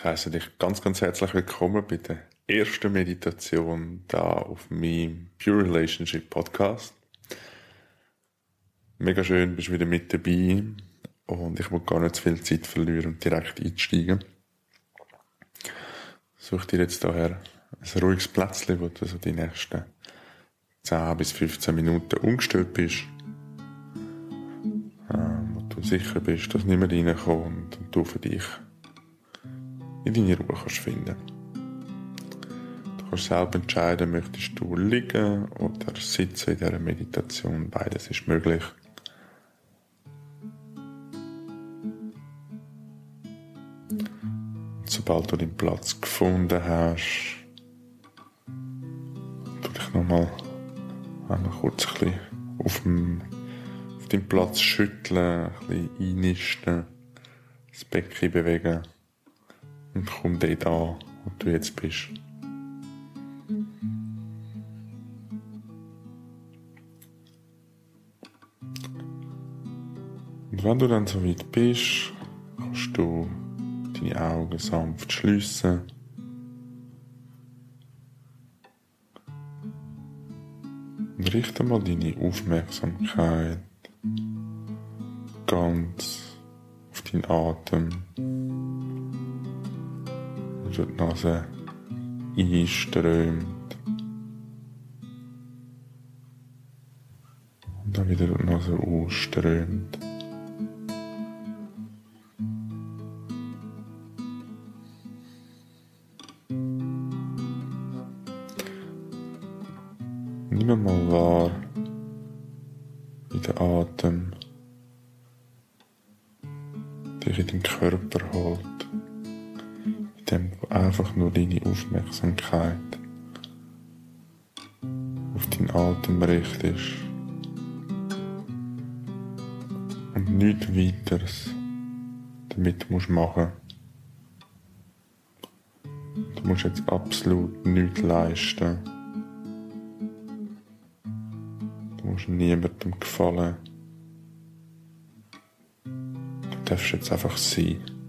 Ich heiße dich ganz, ganz herzlich willkommen bei der ersten Meditation da auf meinem Pure Relationship Podcast. Mega schön, bist wieder mit dabei und ich will gar nicht zu viel Zeit verlieren und direkt einsteigen. Such dir jetzt daher ein ruhiges Plätzchen, wo du so die nächsten 10 bis 15 Minuten umgestellt bist. Ähm, wo du sicher bist, dass niemand reinkommt und du für dich in deine Ruhe kannst finden. Du kannst selber entscheiden, möchtest du liegen oder sitzen in dieser Meditation. Beides ist möglich. sobald du den Platz gefunden hast, du dich nochmal einmal kurz ein bisschen auf, dem, auf deinem Platz schütteln, ein bisschen einnisten, das Becken bewegen und komm dort an, wo du jetzt bist. Und wenn du dann so weit bist, kannst du deine Augen sanft schliessen. Und richte mal deine Aufmerksamkeit ganz auf deinen Atem durch die Nase einströmt. Und dann wieder durch die Nase ausströmt. Nimm mal wahr, wie der Atem dich in den Körper holt dem du einfach nur deine Aufmerksamkeit auf deinen Atem richtest und nichts weiteres damit musst machen. Du musst jetzt absolut nichts leisten. Du musst niemandem gefallen. Du darfst jetzt einfach sein.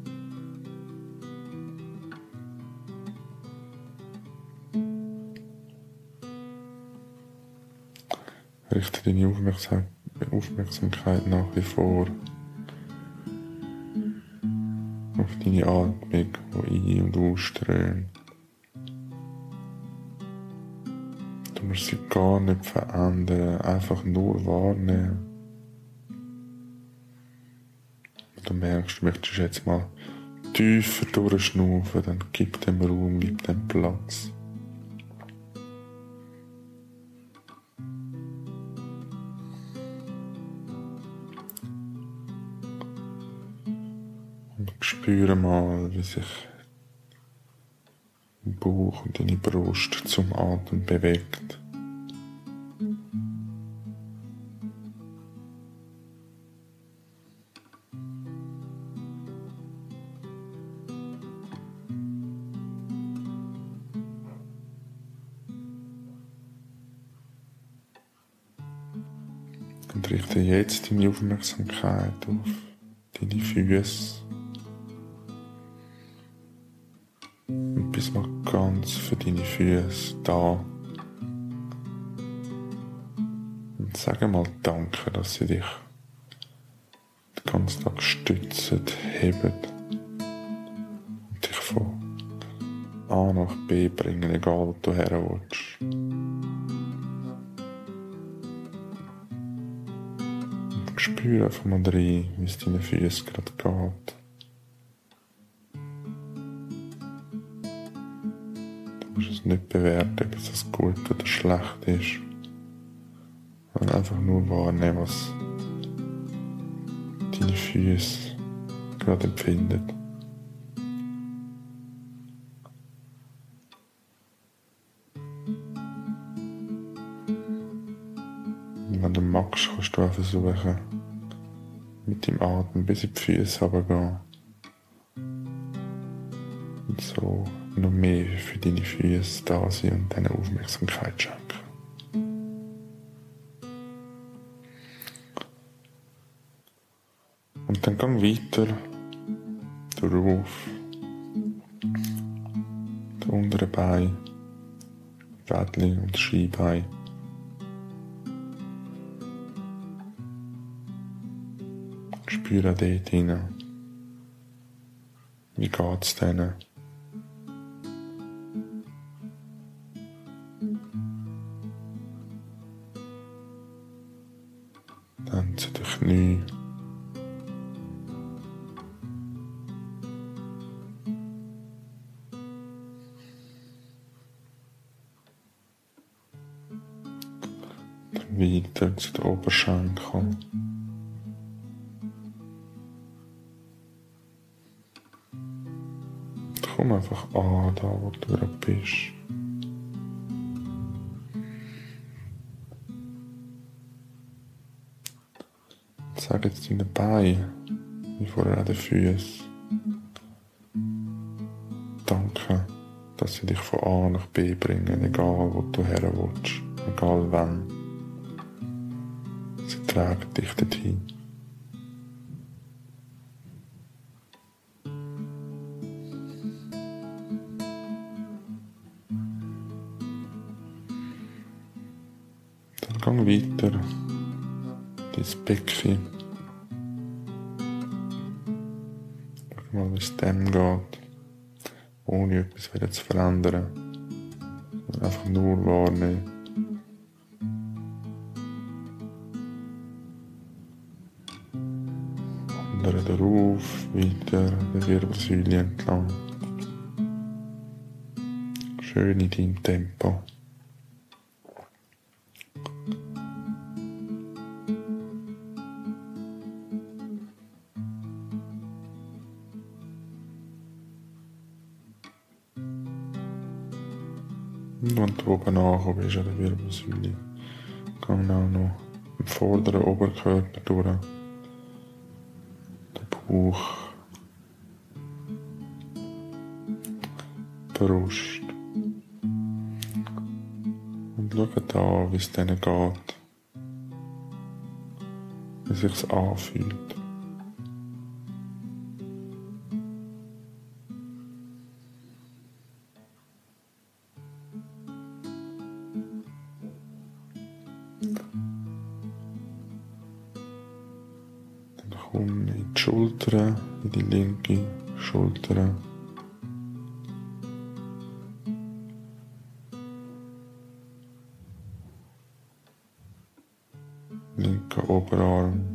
Richte deine Aufmerksamkeit nach wie vor auf deine Atmung, die ein- und ausströmt. Du musst sie gar nicht verändern, einfach nur wahrnehmen. Du merkst, du möchtest jetzt mal tiefer durchschnaufen, dann gib dem Raum, gib dem Platz. Spüre mal, wie sich dein Bauch und deine Brust zum Atmen bewegt. Und richte jetzt deine Aufmerksamkeit auf deine Füße. Ganz für deine Füße da. Und sage mal Danke, dass sie dich den ganzen Tag stützen, heben und dich von A nach B bringen, egal wo du her willst. Und spüre einfach mal rein, wie es deinen Füßen gerade geht. Es nicht bewerten, ob es gut oder schlecht ist. Sondern einfach nur wahrnehmen, was deine Füße gerade empfinden. Und wenn du magst, kannst du auch versuchen, mit dem Atem bis in die Füße runtergehen. Und so noch mehr deine Füße da sein und deine Aufmerksamkeit schenken. Und dann gang weiter darauf untere Bein, Wädli und Skibein. Spüre dort hinein. Wie geht's denen? Knien. Dann zu den Oberschenkeln. Komm einfach an, da wo du bist. Sag jetzt deinen Beinen, wie vorher auch den Füßen. Danke, dass sie dich von A nach B bringen, egal wo du her willst, egal wann. Sie tragen dich dorthin. Dann gang weiter. Dein Becken. Es dem geht. Ohne etwas wieder zu verändern. Sondern Einfach nur wahrnehmen. Wandere darauf, weiter der Wirbelsäule entlang. Schön in deinem Tempo. Bist an der Wirbelsäule, geh auch noch im vorderen Oberkörper durch. Der Bauch. Brust. Und schau da, wie es denen geht. Wie sich's anfühlt. Komm in die Schultern, in die linke Schulter. Linker Oberarm.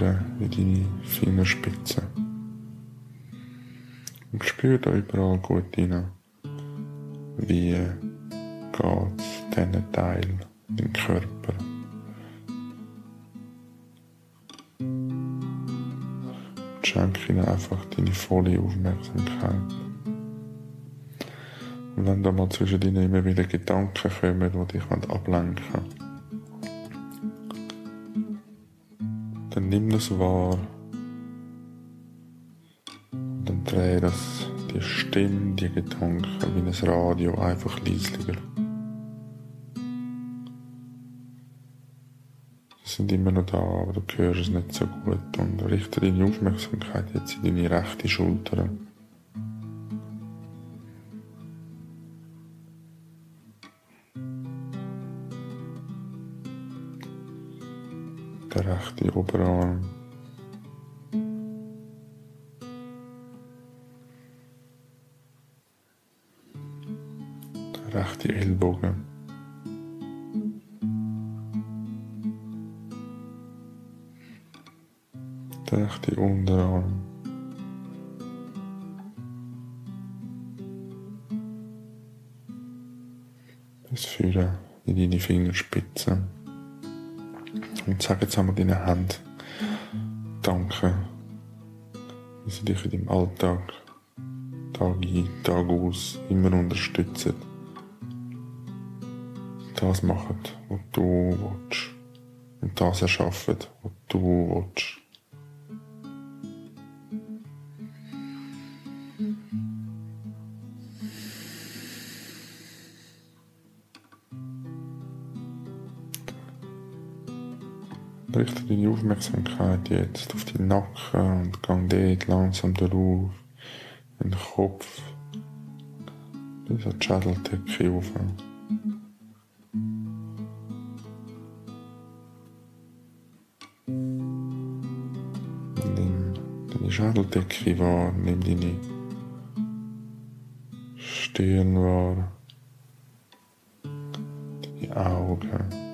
Vorne in deine Fingerspitzen. Und spür da überall gut rein. Wie geht's diesen Teil im Körper? Schenk ihnen einfach deine volle Aufmerksamkeit. Und wenn da mal zwischen ihnen immer wieder Gedanken kommen, die dich ablenken wollen, dann nimm das wahr und dann dreh das, die Stimme, die Gedanken wie ein Radio einfach leislicher. Sie sind immer noch da, aber du hörst es nicht so gut und richte deine Aufmerksamkeit jetzt in deine rechte Schulter. Der rechte Oberarm. Der rechte Ellbogen. Der rechte Unterarm. Bis führen in deine Fingerspitzen. Und sag jetzt einmal deine Hand Danke, dass sie dich in deinem Alltag Tag ein, Tag aus immer unterstützen. Das machen, was du willst. Und das erschaffen, was du willst. Richte deine Aufmerksamkeit jetzt auf die Nacken und gang dort langsam durch in den Kopf bis an die Schädeldecke rauf. Nimm deine Schädeldecke wahr, nimm deine Stirn wahr, deine Augen.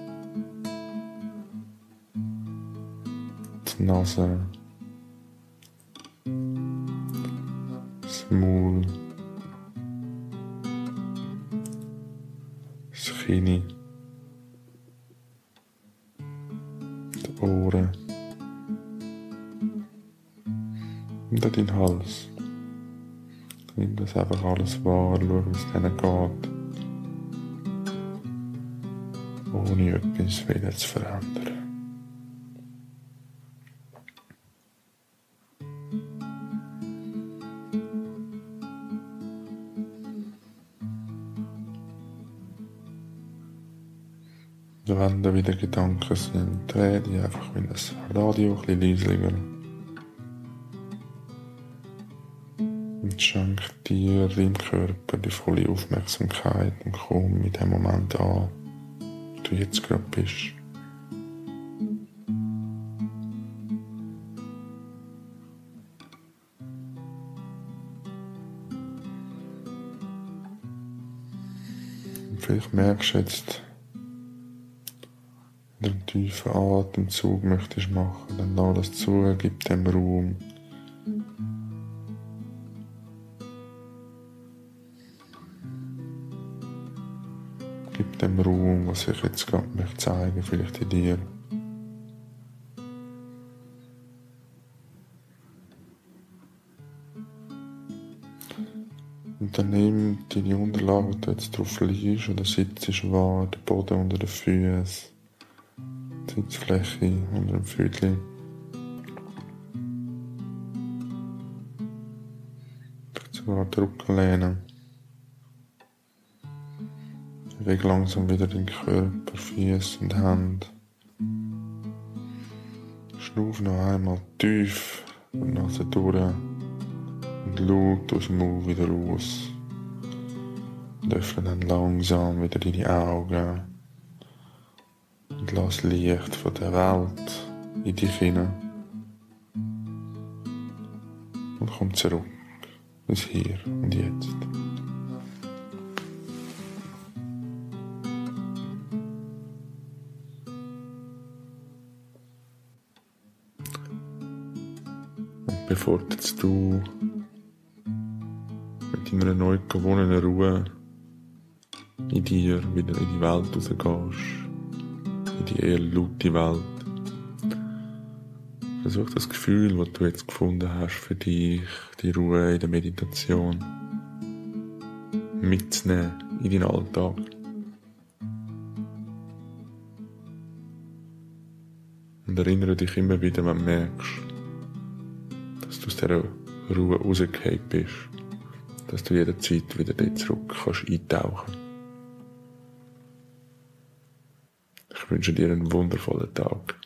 Nase, das Maul, das Kinn, die Ohren und dann dein Hals. Nimm das einfach alles wahr, schau, wie es denen geht. Ohne etwas wieder zu verändern. Wenn da wieder Gedanken sind, dreh die einfach wie das Radio ein bisschen leiser. Und schenk dir, deinem Körper die volle Aufmerksamkeit und komm mit dem Moment an, wo du jetzt gerade bist. vielleicht merkst du jetzt, einen tiefen Atemzug möchtest machen, dann lass das zu, gib dem Raum. Gib dem Raum, was ich jetzt gerade möchte zeigen, vielleicht in dir. Und dann nimm deine Unterlage, die du jetzt drauf liegst oder sitzt, wahr, den Boden unter den Füßen. Sitzfläche unter dem Viertel. Sogar den Rücken lehnen. Beweg langsam wieder den Körper, Füße und Hände. Schnuff noch einmal tief die Nase durch und laut aus dem Mund wieder raus. Und öffne dann langsam wieder deine Augen lass Licht von der Welt in dich hinein. Und komm zurück ins Hier und Jetzt. Und bevor du mit deiner neu gewonnenen Ruhe in dir wieder in die Welt rausgehst, die eher laute Welt. Versuch das Gefühl, das du jetzt gefunden hast für dich, die Ruhe in der Meditation, mitzunehmen in deinen Alltag. Und erinnere dich immer wieder, wenn du merkst, dass du aus dieser Ruhe rausgefallen bist, dass du jederzeit wieder dort zurück kannst eintauchen kannst. Wünsche dir einen wundervollen Tag.